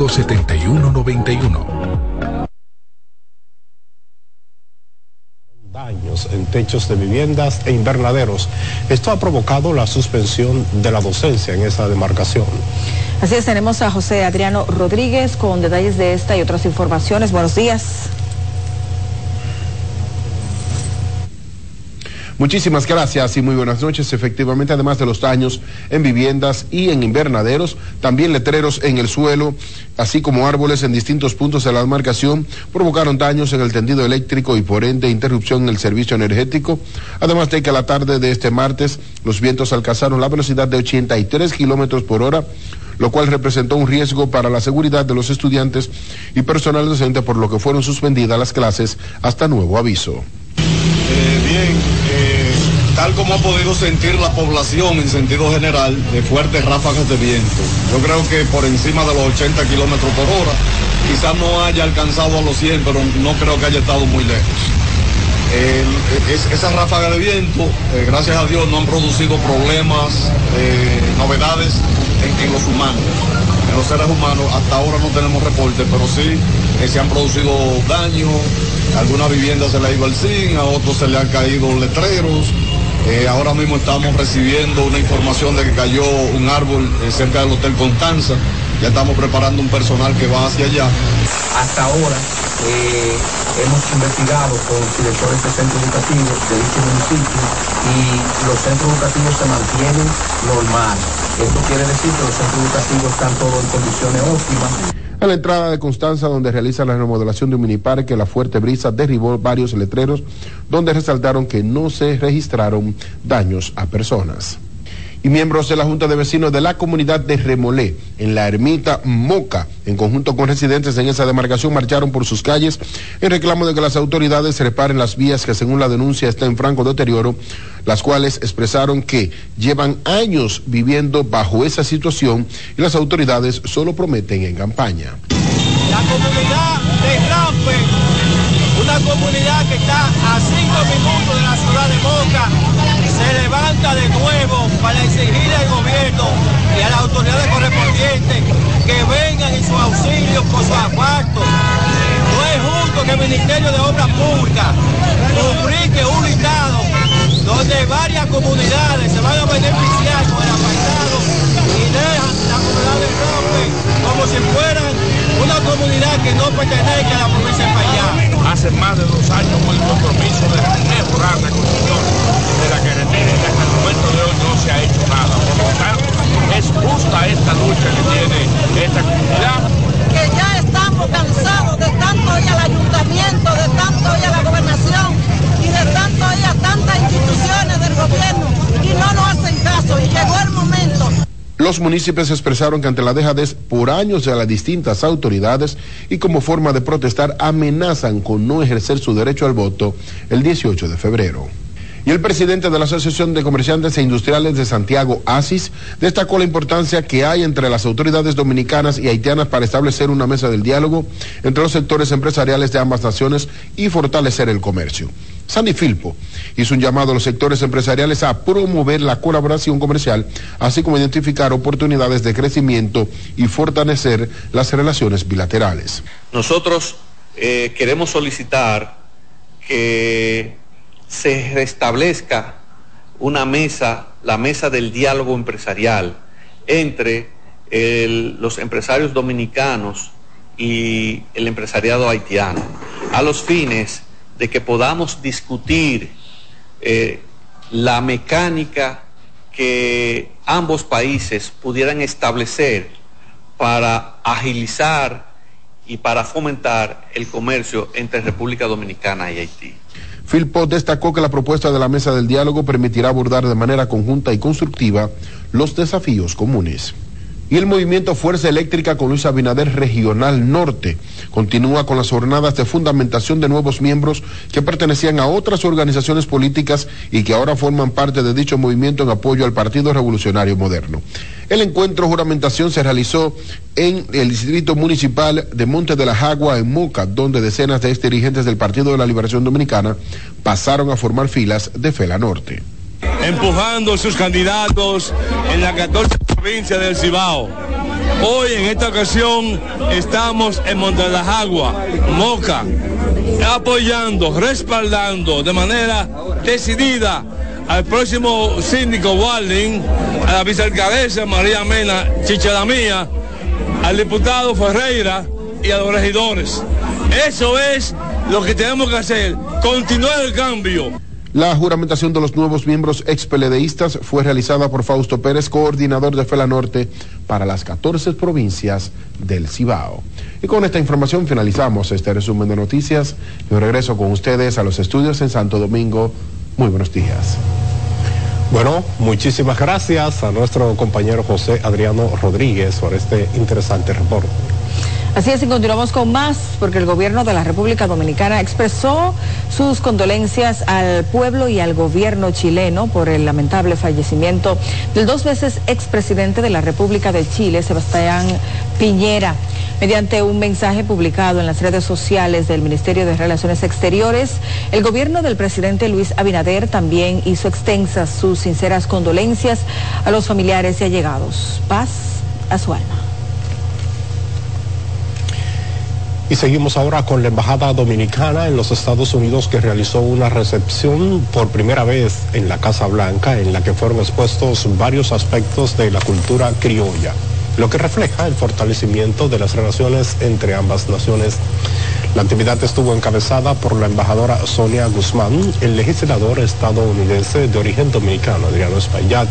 809-535-7191. daños en techos de viviendas e invernaderos. Esto ha provocado la suspensión de la docencia en esa demarcación. Así es, tenemos a José Adriano Rodríguez con detalles de esta y otras informaciones. Buenos días. Muchísimas gracias y muy buenas noches. Efectivamente, además de los daños en viviendas y en invernaderos, también letreros en el suelo, así como árboles en distintos puntos de la demarcación, provocaron daños en el tendido eléctrico y por ende interrupción en el servicio energético. Además de que a la tarde de este martes los vientos alcanzaron la velocidad de 83 kilómetros por hora, lo cual representó un riesgo para la seguridad de los estudiantes y personal docente, por lo que fueron suspendidas las clases hasta nuevo aviso. Eh, tal como ha podido sentir la población en sentido general de fuertes ráfagas de viento. Yo creo que por encima de los 80 kilómetros por hora, quizás no haya alcanzado a los 100, pero no creo que haya estado muy lejos. Eh, es, esa ráfaga de viento, eh, gracias a Dios, no han producido problemas, eh, novedades en, los humanos en los seres humanos. Hasta ahora no tenemos reporte, pero sí eh, se han producido daños. A algunas viviendas se le ha ido el zinc, a otros se le han caído letreros. Eh, ahora mismo estamos recibiendo una información de que cayó un árbol eh, cerca del Hotel Constanza. Ya estamos preparando un personal que va hacia allá. Hasta ahora eh, hemos investigado con directores de centros educativos de dicho municipio y los centros educativos se mantienen normal. Esto quiere decir que los centros educativos están todos en condiciones óptimas. A la entrada de Constanza, donde realiza la remodelación de un miniparque, la fuerte brisa derribó varios letreros, donde resaltaron que no se registraron daños a personas. Y miembros de la Junta de Vecinos de la comunidad de Remolé, en la ermita Moca, en conjunto con residentes en esa demarcación, marcharon por sus calles en reclamo de que las autoridades reparen las vías que, según la denuncia, están en franco deterioro, las cuales expresaron que llevan años viviendo bajo esa situación y las autoridades solo prometen en campaña. La comunidad de Rampe, una comunidad que está a cinco minutos de la ciudad de Moca, se levanta de nuevo para exigirle al gobierno y a las autoridades correspondientes que vengan en su auxilio por su asfalto. No es justo que el Ministerio de Obras Públicas publique un listado donde varias comunidades se van a beneficiar con el apartado y dejan la comunidad del Rompe como si fueran una comunidad que no pertenece a la provincia de Payá. Hace más de dos años con el compromiso de mejorar la construcción de la carretera y hasta el momento de hoy no se ha hecho nada. Por lo tanto, es justa esta Los municipios expresaron que ante la dejadez por años de las distintas autoridades y como forma de protestar amenazan con no ejercer su derecho al voto el 18 de febrero. Y el presidente de la Asociación de Comerciantes e Industriales de Santiago, ASIS, destacó la importancia que hay entre las autoridades dominicanas y haitianas para establecer una mesa del diálogo entre los sectores empresariales de ambas naciones y fortalecer el comercio. Sandy Filpo hizo un llamado a los sectores empresariales a promover la colaboración comercial, así como identificar oportunidades de crecimiento y fortalecer las relaciones bilaterales. Nosotros eh, queremos solicitar que se restablezca una mesa, la mesa del diálogo empresarial entre los empresarios dominicanos y el empresariado haitiano, a los fines de que podamos discutir eh, la mecánica que ambos países pudieran establecer para agilizar y para fomentar el comercio entre República Dominicana y Haití. Filpo destacó que la propuesta de la mesa del diálogo permitirá abordar de manera conjunta y constructiva los desafíos comunes. Y el movimiento Fuerza Eléctrica con Luis Abinader Regional Norte continúa con las jornadas de fundamentación de nuevos miembros que pertenecían a otras organizaciones políticas y que ahora forman parte de dicho movimiento en apoyo al Partido Revolucionario Moderno. El encuentro juramentación se realizó en el Distrito Municipal de Monte de la Jagua, en Moca, donde decenas de ex dirigentes del Partido de la Liberación Dominicana pasaron a formar filas de Fela Norte. Empujando sus candidatos en la 14 provincia del Cibao. Hoy en esta ocasión estamos en Montelajagua, Moca, apoyando, respaldando de manera decidida al próximo síndico Walding, a la vicealcaldesa María Mena Chichalamía, al diputado Ferreira y a los regidores. Eso es lo que tenemos que hacer, continuar el cambio. La juramentación de los nuevos miembros expeledeístas fue realizada por Fausto Pérez, coordinador de Fela Norte para las 14 provincias del Cibao. Y con esta información finalizamos este resumen de noticias. Yo regreso con ustedes a los estudios en Santo Domingo. Muy buenos días. Bueno, muchísimas gracias a nuestro compañero José Adriano Rodríguez por este interesante reporte. Así es, y continuamos con más, porque el gobierno de la República Dominicana expresó sus condolencias al pueblo y al gobierno chileno por el lamentable fallecimiento del dos veces expresidente de la República de Chile, Sebastián Piñera. Mediante un mensaje publicado en las redes sociales del Ministerio de Relaciones Exteriores, el gobierno del presidente Luis Abinader también hizo extensas sus sinceras condolencias a los familiares y allegados. Paz a su alma. Y seguimos ahora con la Embajada Dominicana en los Estados Unidos que realizó una recepción por primera vez en la Casa Blanca en la que fueron expuestos varios aspectos de la cultura criolla, lo que refleja el fortalecimiento de las relaciones entre ambas naciones. La actividad estuvo encabezada por la embajadora Sonia Guzmán, el legislador estadounidense de origen dominicano, Adriano Espaillat,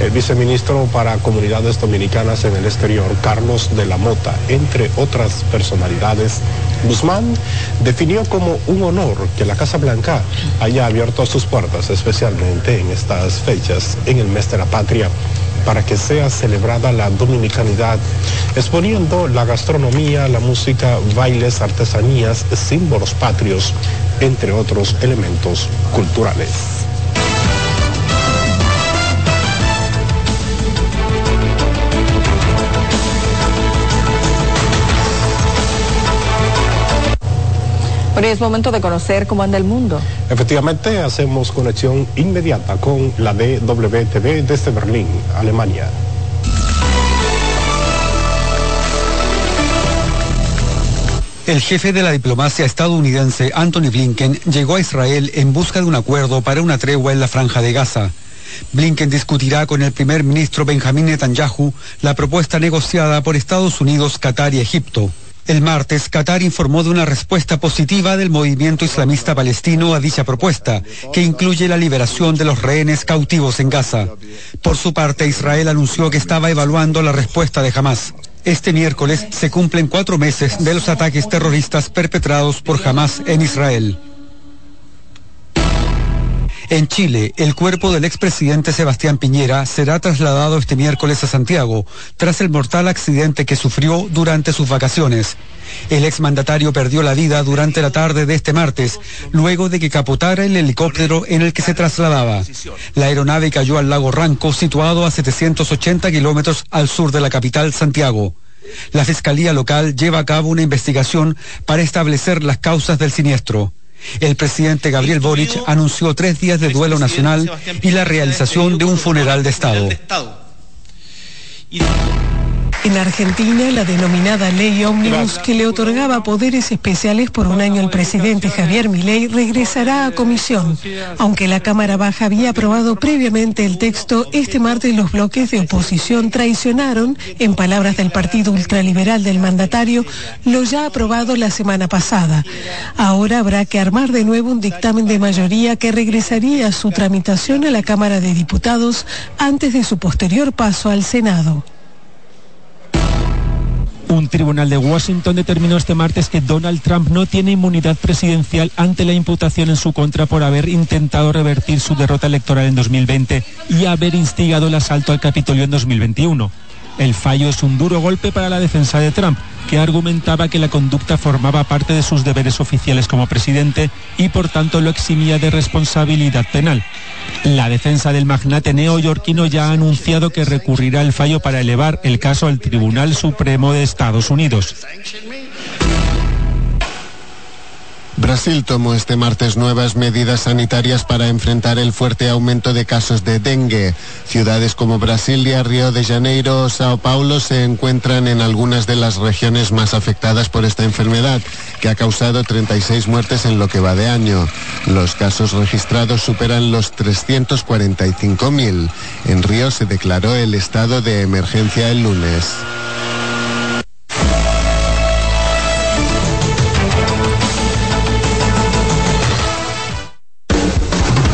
el viceministro para comunidades dominicanas en el exterior, Carlos de la Mota, entre otras personalidades. Guzmán definió como un honor que la Casa Blanca haya abierto sus puertas, especialmente en estas fechas, en el mes de la patria, para que sea celebrada la dominicanidad, exponiendo la gastronomía, la música, bailes, artesanías, símbolos patrios, entre otros elementos culturales. Bueno, y es momento de conocer cómo anda el mundo. Efectivamente, hacemos conexión inmediata con la DWTV desde Berlín, Alemania. El jefe de la diplomacia estadounidense, Anthony Blinken, llegó a Israel en busca de un acuerdo para una tregua en la franja de Gaza. Blinken discutirá con el primer ministro Benjamín Netanyahu la propuesta negociada por Estados Unidos, Qatar y Egipto. El martes, Qatar informó de una respuesta positiva del movimiento islamista palestino a dicha propuesta, que incluye la liberación de los rehenes cautivos en Gaza. Por su parte, Israel anunció que estaba evaluando la respuesta de Hamas. Este miércoles se cumplen cuatro meses de los ataques terroristas perpetrados por Hamas en Israel. En Chile, el cuerpo del expresidente Sebastián Piñera será trasladado este miércoles a Santiago tras el mortal accidente que sufrió durante sus vacaciones. El exmandatario perdió la vida durante la tarde de este martes, luego de que capotara el helicóptero en el que se trasladaba. La aeronave cayó al lago Ranco, situado a 780 kilómetros al sur de la capital, Santiago. La Fiscalía Local lleva a cabo una investigación para establecer las causas del siniestro. El presidente Gabriel Boric anunció tres días de duelo nacional y la realización de un funeral de Estado. En Argentina, la denominada ley ómnibus que le otorgaba poderes especiales por un año al presidente Javier Milei regresará a comisión. Aunque la Cámara Baja había aprobado previamente el texto, este martes los bloques de oposición traicionaron, en palabras del Partido Ultraliberal del mandatario, lo ya aprobado la semana pasada. Ahora habrá que armar de nuevo un dictamen de mayoría que regresaría a su tramitación a la Cámara de Diputados antes de su posterior paso al Senado. Un tribunal de Washington determinó este martes que Donald Trump no tiene inmunidad presidencial ante la imputación en su contra por haber intentado revertir su derrota electoral en 2020 y haber instigado el asalto al Capitolio en 2021. El fallo es un duro golpe para la defensa de Trump, que argumentaba que la conducta formaba parte de sus deberes oficiales como presidente y por tanto lo eximía de responsabilidad penal. La defensa del magnate neoyorquino ya ha anunciado que recurrirá el fallo para elevar el caso al Tribunal Supremo de Estados Unidos. Brasil tomó este martes nuevas medidas sanitarias para enfrentar el fuerte aumento de casos de dengue. Ciudades como Brasilia, Río de Janeiro Sao Paulo se encuentran en algunas de las regiones más afectadas por esta enfermedad, que ha causado 36 muertes en lo que va de año. Los casos registrados superan los 345.000. En Río se declaró el estado de emergencia el lunes.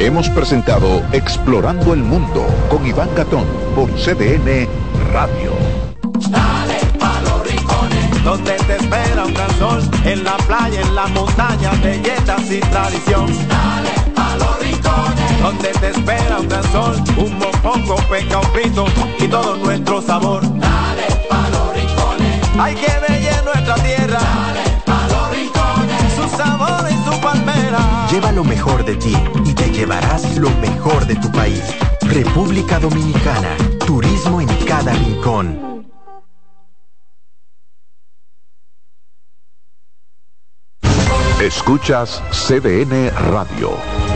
Hemos presentado Explorando el Mundo con Iván Gatón por CDN Radio. Dale pa los rincones, donde te espera un gran sol, en la playa, en la montaña, belletas y tradición. Dale pa los rincones, donde te espera un gran sol, un mopongo, peca, un frito y todo nuestro sabor. Dale pa los rincones, hay que bella nuestra tierra. Dale Lleva lo mejor de ti y te llevarás lo mejor de tu país. República Dominicana. Turismo en cada rincón. Escuchas CDN Radio.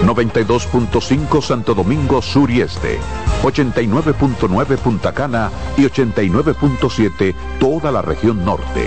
92.5 Santo Domingo Sur y Este. 89.9 Punta Cana y 89.7 toda la región norte.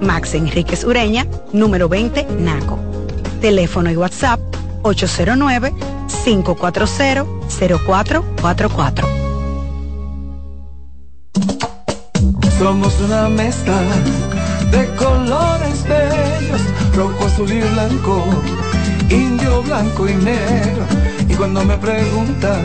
Max Enríquez Ureña, número 20, Naco. Teléfono y WhatsApp 809-540-0444. Somos una mezcla de colores bellos, rojo, azul y blanco, indio, blanco y negro. Y cuando me preguntan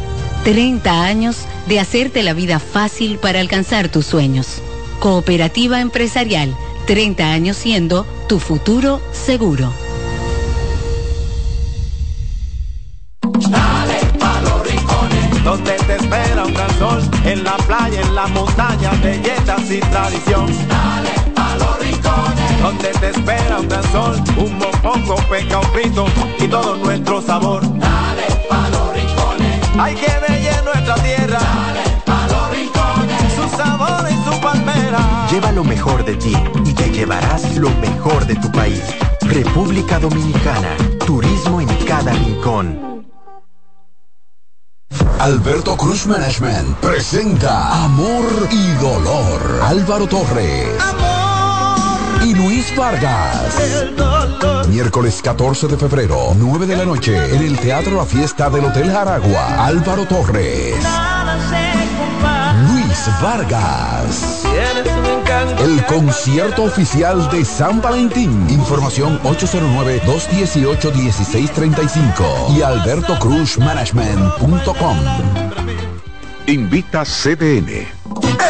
30 años de hacerte la vida fácil para alcanzar tus sueños. Cooperativa Empresarial, 30 años siendo tu futuro seguro. Dale pa' los rincones, donde te espera un gran sol, en la playa, en la montaña, belletas y tradición. Dale pa' los rincones, donde te espera un gran sol, un mopongo, peca, un frito y todo nuestro sabor. Dale hay que bella nuestra tierra. Dale pa' los rincones, su sabor y su palmera. Lleva lo mejor de ti y te llevarás lo mejor de tu país. República Dominicana. Turismo en cada rincón. Alberto Cruz Management presenta Amor y Dolor. Álvaro Torres. Y Luis Vargas. Miércoles 14 de febrero, 9 de la noche, en el Teatro La Fiesta del Hotel Jaragua. Álvaro Torres. Luis Vargas. El concierto oficial de San Valentín. Información 809-218-1635 y albertocruzmanagement.com. Invita CDN.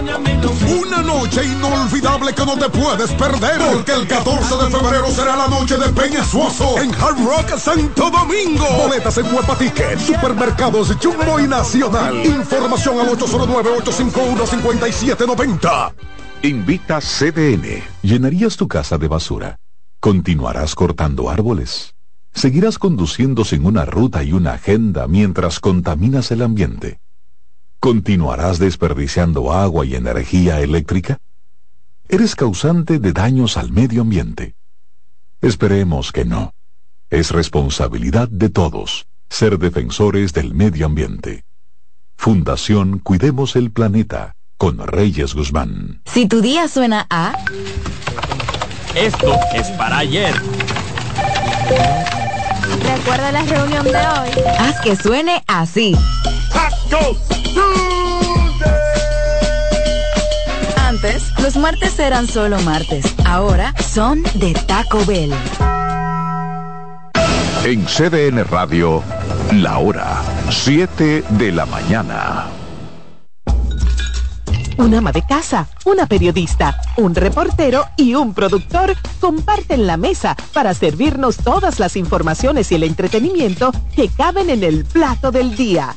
una noche inolvidable que no te puedes perder porque el 14 de febrero será la noche de Peña Suoso en Hard Rock Santo Domingo. Boletas en Huepa Ticket, Supermercados Jumbo y Nacional. Información al 809-851-5790. Invita CDN. ¿Llenarías tu casa de basura? ¿Continuarás cortando árboles? ¿Seguirás conduciendo sin una ruta y una agenda mientras contaminas el ambiente? ¿Continuarás desperdiciando agua y energía eléctrica? ¿Eres causante de daños al medio ambiente? Esperemos que no. Es responsabilidad de todos ser defensores del medio ambiente. Fundación Cuidemos el Planeta con Reyes Guzmán. Si tu día suena a... Esto es para ayer. Recuerda la reunión de hoy. Haz que suene así. Antes, Los martes eran solo martes, ahora son de Taco Bell. En CDN Radio, la hora 7 de la mañana. Un ama de casa, una periodista, un reportero y un productor comparten la mesa para servirnos todas las informaciones y el entretenimiento que caben en el plato del día.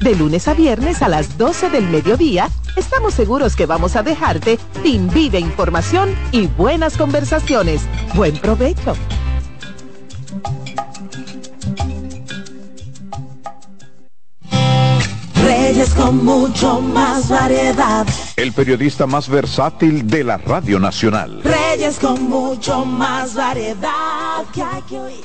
De lunes a viernes a las 12 del mediodía, estamos seguros que vamos a dejarte sin vida, información y buenas conversaciones. Buen provecho. Reyes con mucho más variedad. El periodista más versátil de la Radio Nacional. Reyes con mucho más variedad que hay que oír.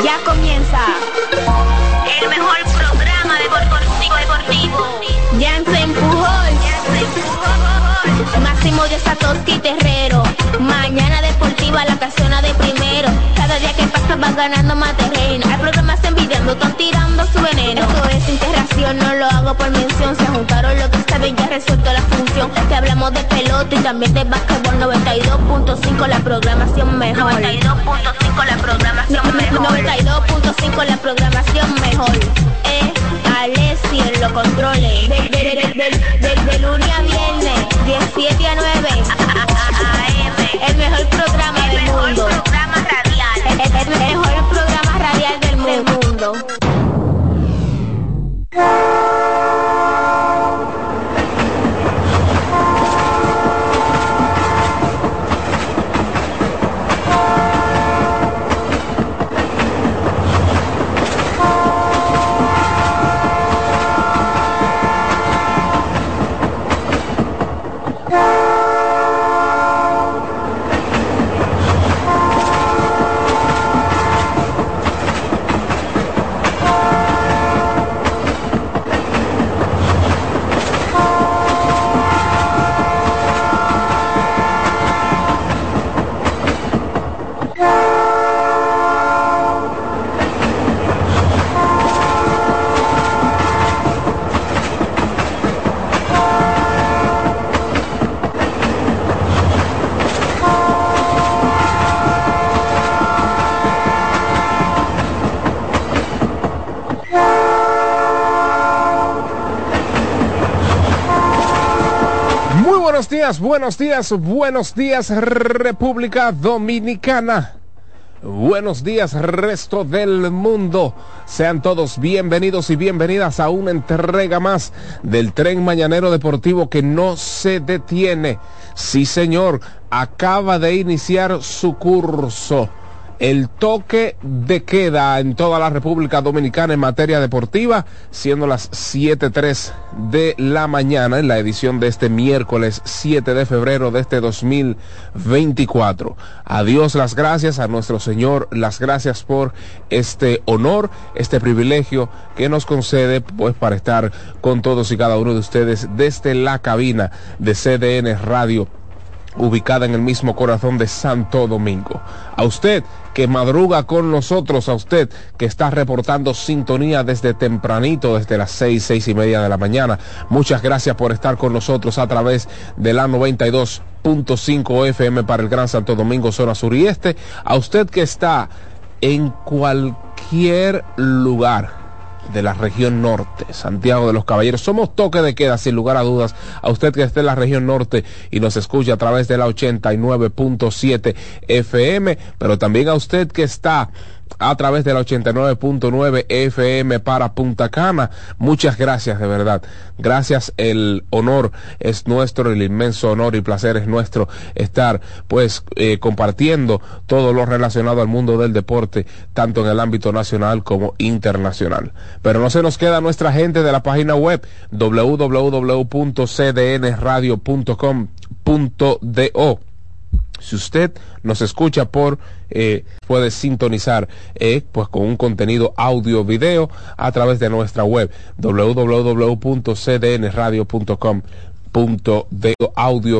ya comienza el mejor programa deportivo deportivo. Jansen Pujol, Máximo de Satoshi Terrero. Mañana deportiva la casona de primero. Día que pasa va ganando más terreno. Hay programas envidiando, están tirando su veneno. Esto es interacción, no lo hago por mención. Se juntaron lo que saben, ya resuelto la función. Te hablamos de pelota y también de básquetbol 92.5 la programación mejor. 92.5 la programación mejor. 92.5 la programación mejor. Eh, Alessi en los controles. De- de lunes a viernes, 17 a 9. AM. El mejor programa del mundo. El, el mejor programa radial del mundo. Muy buenos días, buenos días, buenos días República Dominicana. Buenos días resto del mundo. Sean todos bienvenidos y bienvenidas a una entrega más del tren mañanero deportivo que no se detiene. Sí señor, acaba de iniciar su curso. El toque de queda en toda la República Dominicana en materia deportiva, siendo las 7.03 de la mañana en la edición de este miércoles 7 de febrero de este 2024. A Dios las gracias, a nuestro Señor las gracias por este honor, este privilegio que nos concede pues para estar con todos y cada uno de ustedes desde la cabina de CDN Radio ubicada en el mismo corazón de Santo Domingo. A usted que madruga con nosotros, a usted que está reportando sintonía desde tempranito, desde las seis, seis y media de la mañana. Muchas gracias por estar con nosotros a través de la 92.5 FM para el Gran Santo Domingo, zona sur y este. A usted que está en cualquier lugar de la región norte, Santiago de los Caballeros. Somos toque de queda, sin lugar a dudas, a usted que esté en la región norte y nos escucha a través de la 89.7 FM, pero también a usted que está a través de la 89.9 FM para Punta Cana. Muchas gracias, de verdad. Gracias, el honor es nuestro, el inmenso honor y placer es nuestro estar pues eh, compartiendo todo lo relacionado al mundo del deporte, tanto en el ámbito nacional como internacional. Pero no se nos queda nuestra gente de la página web www.cdnradio.com.do si usted nos escucha por, eh, puede sintonizar eh, pues con un contenido audio video a través de nuestra web www.cdnradio.com.de audio